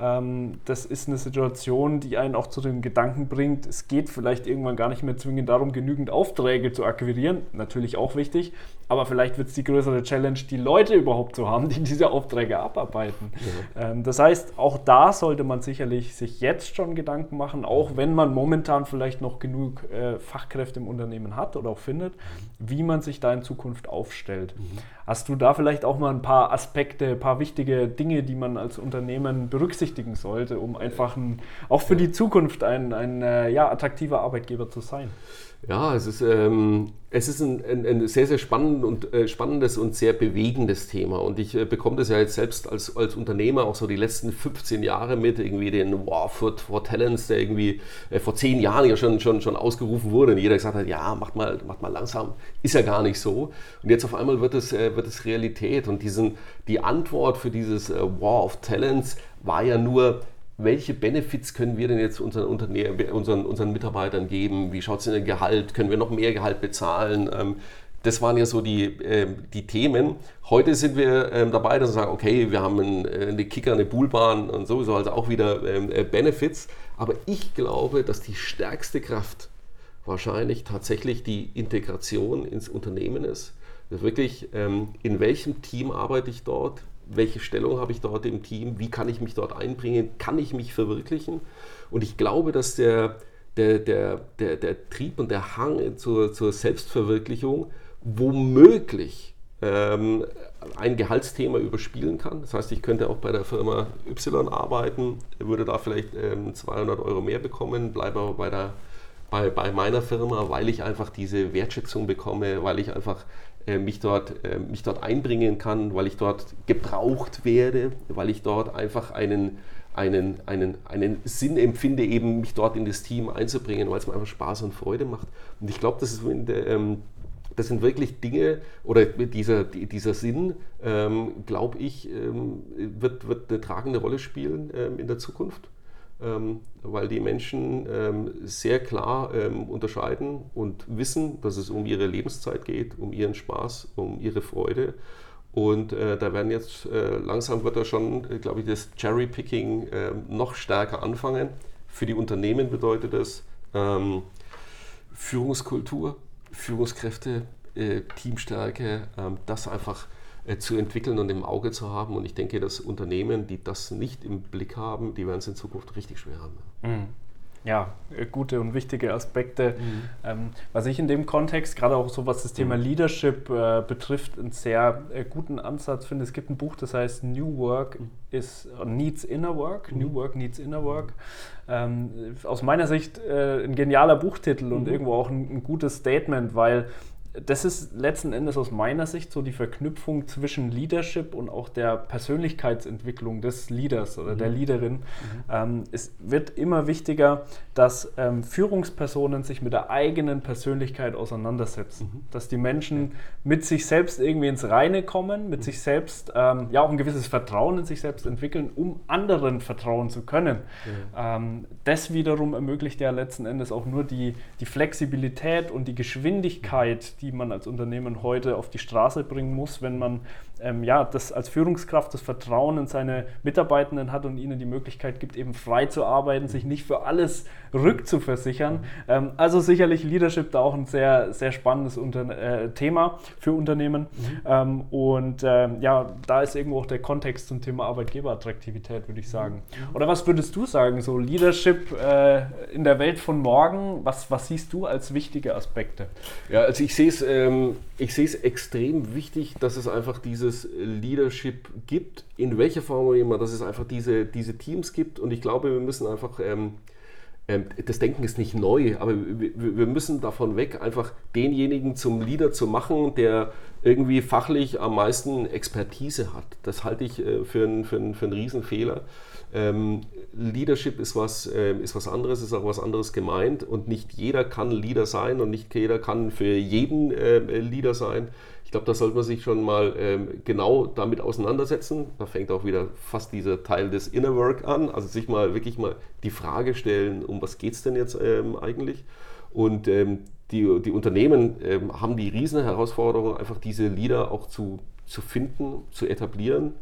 Ähm, das ist eine Situation, die einen auch zu den Gedanken bringt, es geht vielleicht irgendwann gar nicht mehr zwingend darum, genügend Aufträge zu akquirieren. Natürlich auch wichtig, aber vielleicht wird es die größere Challenge, die Leute überhaupt zu haben, die diese Aufträge abarbeiten. Ähm, das heißt, auch da sollte man sicherlich sich jetzt schon Gedanken machen, auch wenn man momentan vielleicht noch genug äh, Fachkräfte im Unternehmen hat oder auch findet, wie man sich da in Zukunft aufstellt. Hast du da vielleicht auch mal ein paar Aspekte, ein paar wichtige Dinge, die man als Unternehmen berücksichtigen sollte, um einfach ein, auch für die Zukunft ein, ein äh, ja, attraktiver Arbeitgeber zu sein? Ja, es ist, ähm, es ist ein, ein, ein sehr, sehr spannend und, äh, spannendes und sehr bewegendes Thema. Und ich äh, bekomme das ja jetzt selbst als, als Unternehmer auch so die letzten 15 Jahre mit, irgendwie den War for, for Talents, der irgendwie äh, vor 10 Jahren ja schon, schon, schon ausgerufen wurde und jeder gesagt hat, ja, macht mal, macht mal langsam. Ist ja gar nicht so. Und jetzt auf einmal wird es, äh, wird es Realität. Und diesen, die Antwort für dieses äh, War of Talents war ja nur, welche Benefits können wir denn jetzt unseren, Unterne unseren, unseren Mitarbeitern geben? Wie schaut es in den Gehalt? Können wir noch mehr Gehalt bezahlen? Ähm, das waren ja so die, ähm, die Themen. Heute sind wir ähm, dabei, dass wir sagen, okay, wir haben ein, äh, eine Kicker, eine Bullbahn und sowieso, also auch wieder ähm, äh, Benefits. Aber ich glaube, dass die stärkste Kraft wahrscheinlich tatsächlich die Integration ins Unternehmen ist. Das wirklich, ähm, in welchem Team arbeite ich dort? Welche Stellung habe ich dort im Team? Wie kann ich mich dort einbringen? Kann ich mich verwirklichen? Und ich glaube, dass der, der, der, der, der Trieb und der Hang zur, zur Selbstverwirklichung womöglich ähm, ein Gehaltsthema überspielen kann. Das heißt, ich könnte auch bei der Firma Y arbeiten, würde da vielleicht ähm, 200 Euro mehr bekommen, bleibe aber bei, der, bei, bei meiner Firma, weil ich einfach diese Wertschätzung bekomme, weil ich einfach äh, mich, dort, äh, mich dort einbringen kann, weil ich dort gebraucht werde, weil ich dort einfach einen, einen, einen, einen Sinn empfinde, eben mich dort in das Team einzubringen, weil es mir einfach Spaß und Freude macht. Und ich glaube, das ähm, das sind wirklich Dinge, oder dieser, dieser Sinn, ähm, glaube ich, ähm, wird, wird eine tragende Rolle spielen in der Zukunft, weil die Menschen ähm, sehr klar ähm, unterscheiden und wissen, dass es um ihre Lebenszeit geht, um ihren Spaß, um ihre Freude. Und äh, da werden jetzt äh, langsam wird da schon, äh, glaube ich, das Cherry-Picking noch stärker anfangen. Für die Unternehmen bedeutet das ähm, Führungskultur, Führungskräfte, äh, Teamstärke, ähm, das einfach zu entwickeln und im Auge zu haben. Und ich denke, dass Unternehmen, die das nicht im Blick haben, die werden es in Zukunft richtig schwer haben. Mhm. Ja, äh, gute und wichtige Aspekte. Ähm, was ich in dem Kontext, gerade auch so was das Thema Leadership äh, betrifft, einen sehr äh, guten Ansatz finde. Es gibt ein Buch, das heißt New Work is, äh, Needs Inner Work. New Work Needs Inner Work. Ähm, aus meiner Sicht äh, ein genialer Buchtitel und irgendwo auch ein, ein gutes Statement, weil das ist letzten Endes aus meiner Sicht so die Verknüpfung zwischen Leadership und auch der Persönlichkeitsentwicklung des Leaders oder der Leaderin. Ähm, es wird immer wichtiger, dass ähm, Führungspersonen sich mit der eigenen Persönlichkeit auseinandersetzen. Dass die Menschen mit sich selbst irgendwie ins Reine kommen, mit sich selbst ähm, ja auch ein gewisses Vertrauen in sich selbst entwickeln, um anderen vertrauen zu können. Ähm, das wiederum ermöglicht ja letzten Endes auch nur die, die Flexibilität und die Geschwindigkeit, die man als Unternehmen heute auf die Straße bringen muss, wenn man ähm, ja, das als Führungskraft das Vertrauen in seine Mitarbeitenden hat und ihnen die Möglichkeit gibt, eben frei zu arbeiten, sich nicht für alles rückzuversichern. Ähm, also sicherlich Leadership da auch ein sehr, sehr spannendes Unter äh, Thema für Unternehmen. Ähm, und ähm, ja, da ist irgendwo auch der Kontext zum Thema Arbeitgeberattraktivität, würde ich sagen. Oder was würdest du sagen, so Leadership äh, in der Welt von morgen, was, was siehst du als wichtige Aspekte? Ja, also ich sehe sehe es extrem wichtig, dass es einfach dieses Leadership gibt, in welcher Form auch immer, dass es einfach diese, diese Teams gibt. Und ich glaube, wir müssen einfach, ähm, ähm, das Denken ist nicht neu, aber wir, wir, müssen davon weg, einfach denjenigen zum Leader zu machen, der irgendwie fachlich am meisten Expertise hat. Das halte ich äh, für, einen, für, für einen Riesenfehler. Ähm, Leadership ist was, äh, ist was anderes, ist auch was anderes gemeint und nicht jeder kann Leader sein und nicht jeder kann für jeden äh, Leader sein. Ich glaube, da sollte man sich schon mal ähm, genau damit auseinandersetzen. Da fängt auch wieder fast dieser Teil des Inner Work an, also sich mal wirklich mal die Frage stellen, um was geht es denn jetzt ähm, eigentlich? Und ähm, die, die Unternehmen ähm, haben die riesen Herausforderung, einfach diese Leader auch zu, zu finden, zu etablieren,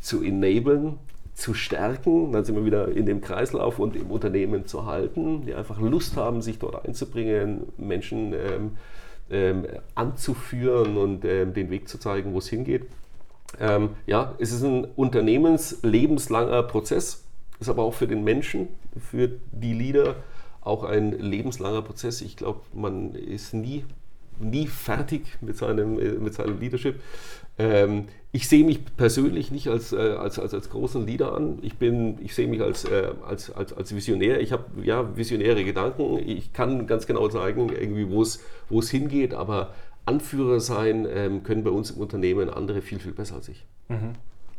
zu enablen zu stärken, dann sind wir wieder in dem Kreislauf und im Unternehmen zu halten, die einfach Lust haben, sich dort einzubringen, Menschen ähm, ähm, anzuführen und ähm, den Weg zu zeigen, wo es hingeht. Ähm, ja, es ist ein unternehmenslabenslanger Prozess, ist aber auch für den Menschen, für die Leader auch ein lebenslanger Prozess. Ich glaube, man ist nie, nie fertig mit seinem, äh, mit seinem Leadership. Ähm, ich sehe mich persönlich nicht als, äh, als, als, als großen Leader an. Ich, ich sehe mich als, äh, als, als, als Visionär. Ich habe ja, visionäre Gedanken. Ich kann ganz genau zeigen, irgendwie, wo es, wo es hingeht, aber Anführer sein ähm, können bei uns im Unternehmen andere viel, viel besser als ich. Mhm.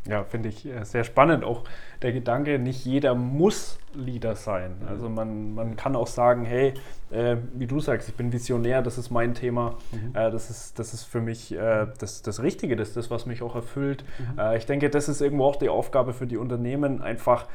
Ja, finde ich äh, sehr spannend. Auch der Gedanke, nicht jeder muss Leader sein. Mhm. Also man, man kann auch sagen, hey, äh, wie du sagst, ich bin Visionär, das ist mein Thema, mhm. äh, das, ist, das ist für mich äh, das, das Richtige, das ist das, was mich auch erfüllt. Mhm. Äh, ich denke, das ist irgendwo auch die Aufgabe für die Unternehmen, einfach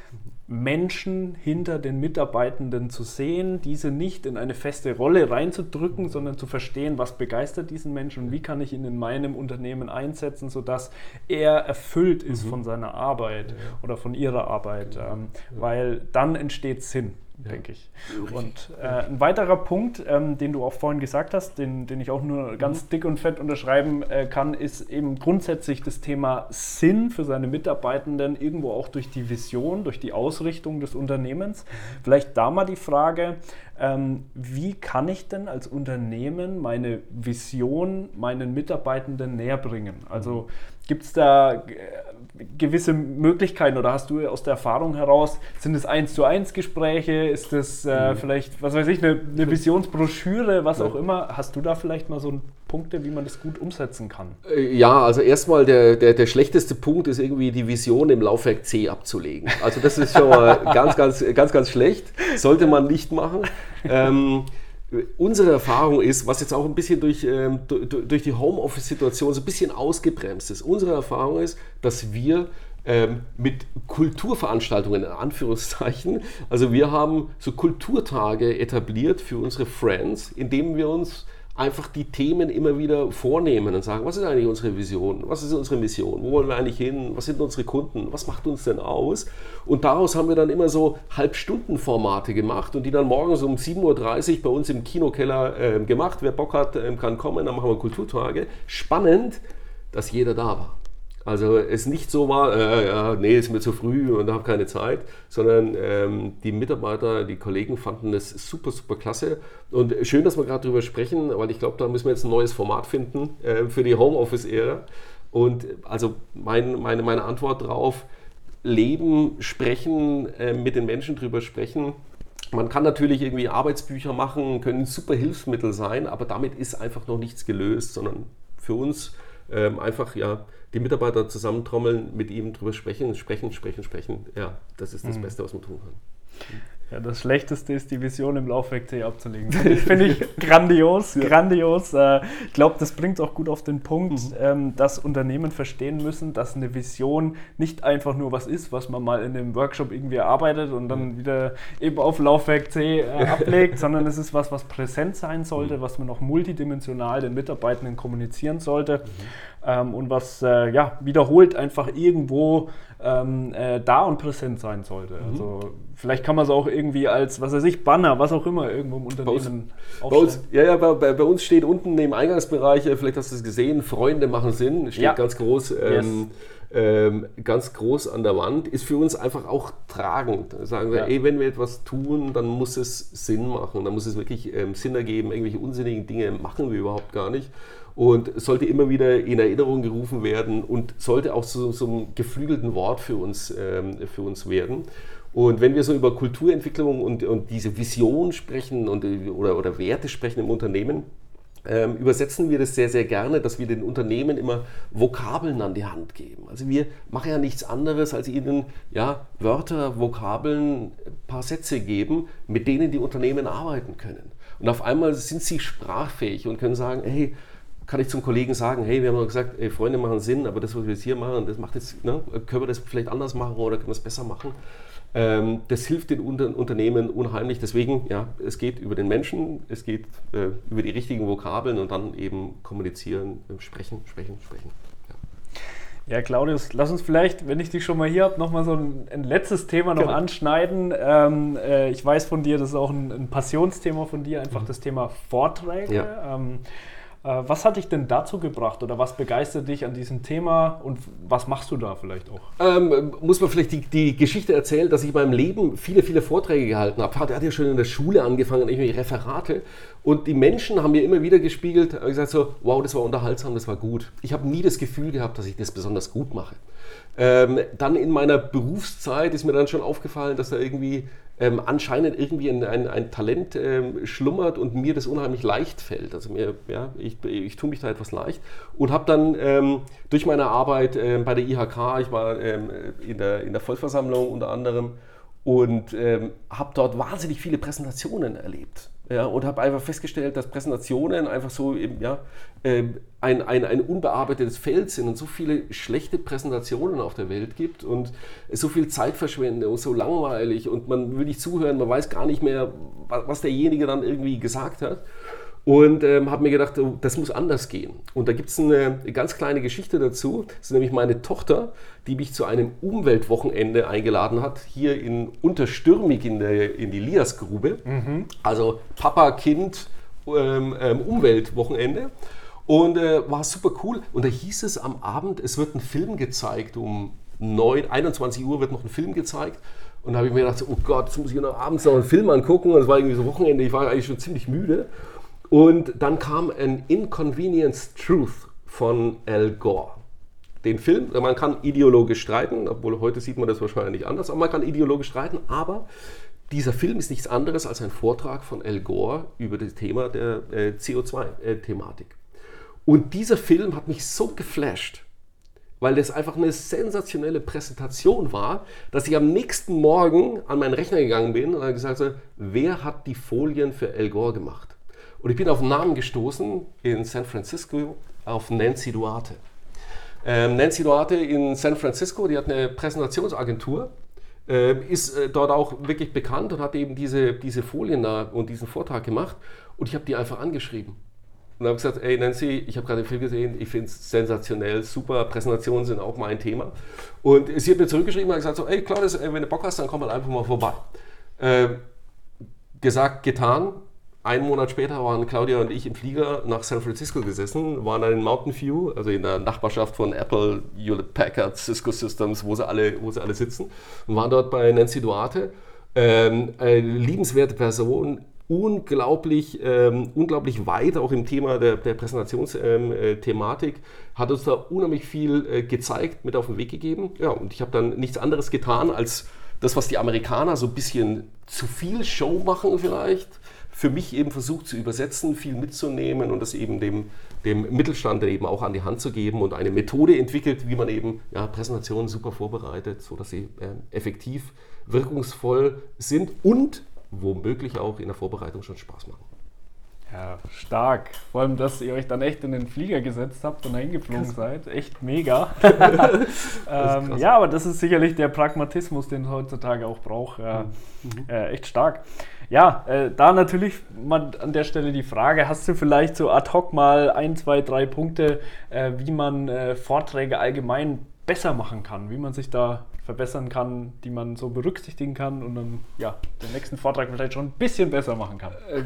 Menschen hinter den Mitarbeitenden zu sehen, diese nicht in eine feste Rolle reinzudrücken, sondern zu verstehen, was begeistert diesen Menschen und wie kann ich ihn in meinem Unternehmen einsetzen, sodass er erfüllt ist mhm. von seiner Arbeit ja. oder von ihrer Arbeit, ähm, ja. weil dann entsteht Sinn denke ich. Und äh, ein weiterer Punkt, ähm, den du auch vorhin gesagt hast, den, den ich auch nur ganz mhm. dick und fett unterschreiben äh, kann, ist eben grundsätzlich das Thema Sinn für seine Mitarbeitenden, irgendwo auch durch die Vision, durch die Ausrichtung des Unternehmens. Mhm. Vielleicht da mal die Frage, ähm, wie kann ich denn als Unternehmen meine Vision meinen Mitarbeitenden näher bringen? Also gibt es da äh, gewisse Möglichkeiten oder hast du aus der Erfahrung heraus, sind es eins zu eins Gespräche, ist das äh, mhm. vielleicht, was weiß ich, eine, eine Visionsbroschüre, was ja. auch immer? Hast du da vielleicht mal so Punkte, wie man das gut umsetzen kann? Äh, ja, also erstmal der, der, der schlechteste Punkt ist irgendwie die Vision im Laufwerk C abzulegen. Also das ist schon mal ganz, [laughs] ganz, ganz, ganz schlecht. Sollte man nicht machen. Ähm, Unsere Erfahrung ist, was jetzt auch ein bisschen durch, ähm, durch die Homeoffice-Situation so ein bisschen ausgebremst ist, unsere Erfahrung ist, dass wir ähm, mit Kulturveranstaltungen in Anführungszeichen, also wir haben so Kulturtage etabliert für unsere Friends, indem wir uns einfach die Themen immer wieder vornehmen und sagen, was ist eigentlich unsere Vision, was ist unsere Mission, wo wollen wir eigentlich hin, was sind unsere Kunden, was macht uns denn aus? Und daraus haben wir dann immer so Halbstundenformate gemacht und die dann morgens um 7.30 Uhr bei uns im Kinokeller äh, gemacht. Wer Bock hat, äh, kann kommen, dann machen wir Kulturtage. Spannend, dass jeder da war. Also es nicht so war, äh, ja, nee, ist mir zu früh und habe keine Zeit, sondern ähm, die Mitarbeiter, die Kollegen fanden das super, super klasse. Und schön, dass wir gerade darüber sprechen, weil ich glaube, da müssen wir jetzt ein neues Format finden äh, für die Homeoffice-Ära. Und also mein, meine, meine Antwort darauf, leben, sprechen, äh, mit den Menschen drüber sprechen. Man kann natürlich irgendwie Arbeitsbücher machen, können super Hilfsmittel sein, aber damit ist einfach noch nichts gelöst, sondern für uns ähm, einfach ja die Mitarbeiter zusammentrommeln, mit ihm drüber sprechen, sprechen, sprechen, sprechen. Ja, das ist das mhm. Beste, was man tun kann. Ja, das Schlechteste ist, die Vision im Laufwerk C abzulegen. [laughs] Finde ich grandios, ja. grandios. Äh, ich glaube, das bringt auch gut auf den Punkt, mhm. Ähm, dass Unternehmen verstehen müssen, dass eine Vision nicht einfach nur was ist, was man mal in einem Workshop irgendwie erarbeitet und dann wieder eben auf Laufwerk C äh, ablegt, sondern es ist was, was präsent sein sollte, mhm. was man auch multidimensional den Mitarbeitenden kommunizieren sollte. Mhm. Ähm, und was äh, ja, wiederholt einfach irgendwo ähm, äh, da und präsent sein sollte. Mhm. Also vielleicht kann man es auch irgendwie irgendwie als, was weiß ich, Banner, was auch immer irgendwo im Unternehmen bei uns, bei uns, Ja, ja, bei, bei, uns steht unten im Eingangsbereich, äh, vielleicht hast du es gesehen, Freunde machen Sinn, steht ja. ganz groß. Ähm, yes. Ähm, ganz groß an der Wand, ist für uns einfach auch tragend. Sagen wir, ja. ey, wenn wir etwas tun, dann muss es Sinn machen, dann muss es wirklich ähm, Sinn ergeben. Irgendwelche unsinnigen Dinge machen wir überhaupt gar nicht und sollte immer wieder in Erinnerung gerufen werden und sollte auch zu so einem geflügelten Wort für uns, ähm, für uns werden. Und wenn wir so über Kulturentwicklung und, und diese Vision sprechen und, oder, oder Werte sprechen im Unternehmen, ähm, übersetzen wir das sehr, sehr gerne, dass wir den Unternehmen immer Vokabeln an die Hand geben. Also wir machen ja nichts anderes, als ihnen ja, Wörter, Vokabeln, paar Sätze geben, mit denen die Unternehmen arbeiten können. Und auf einmal sind sie sprachfähig und können sagen, hey, kann ich zum Kollegen sagen, hey, wir haben doch gesagt, ey, Freunde machen Sinn, aber das, was wir jetzt hier machen, das macht jetzt, ne, können wir das vielleicht anders machen oder können wir es besser machen? Ähm, das hilft den Unter Unternehmen unheimlich. Deswegen, ja, es geht über den Menschen, es geht äh, über die richtigen Vokabeln und dann eben kommunizieren, äh, sprechen, sprechen, sprechen. Ja. Claudius, lass uns vielleicht, wenn ich dich schon mal hier habe, nochmal so ein, ein, letztes Thema noch genau. anschneiden. Ähm, äh, ich weiß von dir, das ist auch ein, ein Passionsthema von dir, einfach mhm. das Thema Vorträge. Ja. Ähm, äh, was hat dich denn dazu gebracht oder was begeistert dich an diesem Thema und was machst du da vielleicht auch? Ähm, muss man vielleicht die, die, Geschichte erzählen, dass ich in meinem Leben viele, viele Vorträge gehalten habe. Vater hat ja schon in der Schule angefangen, irgendwelche Referate und die Menschen haben mir immer wieder gespiegelt, ich gesagt so, wow, das war unterhaltsam, das war gut. Ich habe nie das Gefühl gehabt, dass ich das besonders gut mache. Ähm, dann in meiner Berufszeit ist mir dann schon aufgefallen, dass da irgendwie ähm, anscheinend irgendwie ein, ein, ein Talent ähm, schlummert und mir das unheimlich leicht fällt. Also mir, ja, ich, ich tue mich da etwas leicht und habe dann ähm, durch meine Arbeit ähm, bei der IHK, ich war ähm, in, der, in der Vollversammlung unter anderem und ähm, habe dort wahnsinnig viele Präsentationen erlebt. Ja, und habe einfach festgestellt, dass Präsentationen einfach so eben, ja, ähm, ein, ein, ein unbearbeitetes Feld sind und so viele schlechte Präsentationen auf der Welt gibt und so viel Zeitverschwendung, so langweilig und man will nicht zuhören, man weiß gar nicht mehr, was derjenige dann irgendwie gesagt hat. Und ähm, habe mir gedacht, oh, das muss anders gehen. Und da gibt es eine, ganz kleine Geschichte dazu. Das ist nämlich meine Tochter, die mich zu einem Umweltwochenende eingeladen hat, hier in Unterstürmig in, der, in die Liasgrube. Mhm. Also Papa, Kind, ähm, ähm, Umweltwochenende. Und äh, war super cool. Und da hieß es am Abend, es wird ein Film gezeigt. Um 9, 21 Uhr wird noch ein Film gezeigt. Und da habe ich mir gedacht, oh Gott, jetzt muss ich noch abends noch einen Film angucken. Und es war irgendwie so Wochenende, ich war eigentlich schon ziemlich müde. Und dann kam ein Inconvenience Truth von Al Gore. Den Film, man kann ideologisch streiten, obwohl heute sieht man das wahrscheinlich anders, aber man kann ideologisch streiten, aber dieser Film ist nichts anderes als ein Vortrag von Al Gore über das Thema der äh, CO2-Thematik. Und dieser Film hat mich so geflasht, weil das einfach eine sensationelle Präsentation war, dass ich am nächsten Morgen an meinen Rechner gegangen bin und gesagt habe, wer hat die Folien für Al Gore gemacht? Und ich bin auf einen Namen gestoßen in San Francisco auf Nancy Duarte. Ähm, Nancy Duarte in San Francisco, die hat eine Präsentationsagentur, äh, ist äh, dort auch wirklich bekannt und hat eben diese, diese Folien da und diesen Vortrag gemacht. Und ich habe die einfach angeschrieben. Und habe gesagt, ey Nancy, ich habe gerade den Film gesehen, ich finde es sensationell, super, Präsentationen sind auch mein Thema. Und sie hat mir zurückgeschrieben und gesagt so, ey Claudius, wenn du Bock hast, dann komm mal einfach mal vorbei. Äh, gesagt, getan, einen Monat später waren Claudia und ich im Flieger nach San Francisco gesessen, waren in Mountain View, also in der Nachbarschaft von Apple, Hewlett Packard, Cisco Systems, wo sie alle, wo sie alle sitzen, und waren dort bei Nancy Duarte. Ähm, eine liebenswerte Person, unglaublich, ähm, unglaublich weit, auch im Thema der, der Präsentationsthematik, ähm, äh, hat uns da unheimlich viel äh, gezeigt, mit auf den Weg gegeben. Ja, und ich habe dann nichts anderes getan, als das, was die Amerikaner so ein bisschen zu viel Show machen vielleicht, für mich eben versucht zu übersetzen, viel mitzunehmen und das eben dem, dem Mittelstand eben auch an die Hand zu geben und eine Methode entwickelt, wie man eben ja, Präsentationen super vorbereitet, sodass sie äh, effektiv, wirkungsvoll sind und womöglich auch in der Vorbereitung schon Spaß machen. Ja, stark. Vor allem, dass ihr euch dann echt in den Flieger gesetzt habt und hingeflogen seid. Echt mega. [laughs] [laughs] ähm, ja, aber das ist sicherlich der Pragmatismus, den es heutzutage auch braucht. Ja, mhm. äh, echt stark. Ja, äh, da natürlich mal an der Stelle die Frage, hast du vielleicht so ad hoc mal ein, zwei, drei Punkte, äh, wie man äh, Vorträge allgemein besser machen kann, wie man sich da verbessern kann, die man so berücksichtigen kann und dann ja, den nächsten Vortrag vielleicht schon ein bisschen besser machen kann. Äh,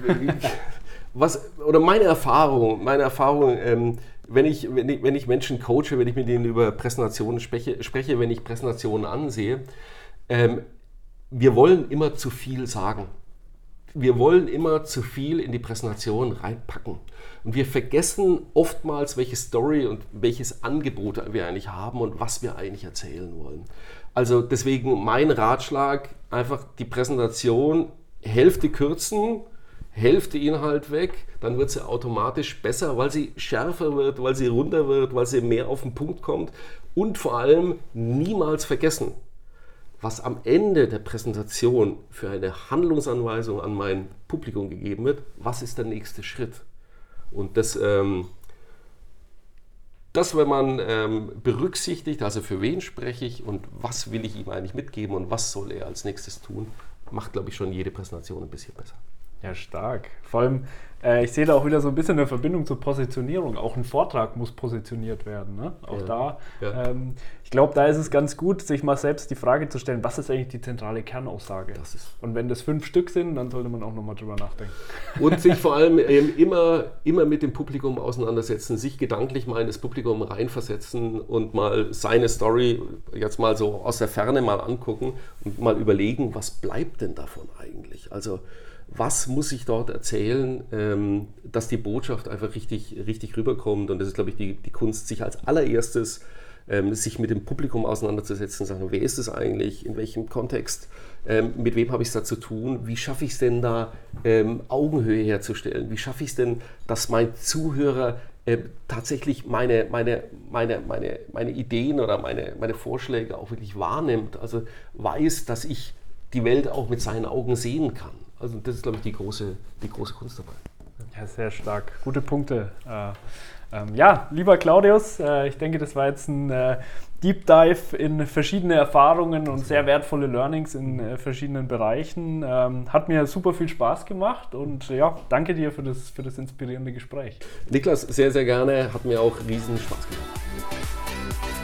was, oder meine Erfahrung, meine Erfahrung, ähm, wenn, ich, wenn, ich, wenn ich Menschen coache, wenn ich mit ihnen über Präsentationen spreche, spreche wenn ich Präsentationen ansehe, ähm, wir wollen immer zu viel sagen. Wir wollen immer zu viel in die Präsentation reinpacken. Und wir vergessen oftmals, welche Story und welches Angebot wir eigentlich haben und was wir eigentlich erzählen wollen. Also deswegen mein Ratschlag, einfach die Präsentation Hälfte kürzen, Hälfte Inhalt weg, dann wird sie automatisch besser, weil sie schärfer wird, weil sie runter wird, weil sie mehr auf den Punkt kommt und vor allem niemals vergessen, was am Ende der Präsentation für eine Handlungsanweisung an mein Publikum gegeben wird, was ist der nächste Schritt. Und das, ähm, das wenn man ähm, berücksichtigt, also für wen spreche ich und was will ich ihm eigentlich mitgeben und was soll er als nächstes tun, macht, glaube ich, schon jede Präsentation ein bisschen besser. Ja, stark. Vor allem, äh, ich sehe da auch wieder so ein bisschen eine Verbindung zur Positionierung. Auch ein Vortrag muss positioniert werden. Ne? Auch ja, da. Ja. Ähm, ich glaube, da ist es ganz gut, sich mal selbst die Frage zu stellen, was ist eigentlich die zentrale Kernaussage? Und wenn das fünf Stück sind, dann sollte man auch nochmal drüber nachdenken. Und [laughs] sich vor allem ähm, immer, immer mit dem Publikum auseinandersetzen, sich gedanklich mal in das Publikum reinversetzen und mal seine Story jetzt mal so aus der Ferne mal angucken und mal überlegen, was bleibt denn davon eigentlich? Also was muss ich dort erzählen, ähm, dass die Botschaft einfach richtig, richtig rüberkommt. Und das ist, glaube ich, die, die Kunst, sich als allererstes ähm, sich mit dem Publikum auseinanderzusetzen sagen, wer ist es eigentlich, in welchem Kontext, ähm, mit wem habe ich es da zu tun, wie schaffe ich es denn da, ähm, Augenhöhe herzustellen, wie schaffe ich es denn, dass mein Zuhörer äh, tatsächlich meine, meine, meine, meine, meine Ideen oder meine, meine Vorschläge auch wirklich wahrnimmt, also weiß, dass ich die Welt auch mit seinen Augen sehen kann. Also das ist, glaube ich, die große, die große Kunst dabei. Ja, sehr stark. Gute Punkte. Äh, ähm, ja, lieber Claudius, äh, ich denke, das war jetzt ein äh, Deep Dive in verschiedene Erfahrungen und sehr wertvolle Learnings in äh, verschiedenen Bereichen. Ähm, hat mir super viel Spaß gemacht und ja, danke dir für das, für das inspirierende Gespräch. Niklas, sehr, sehr gerne. Hat mir auch riesen Spaß gemacht.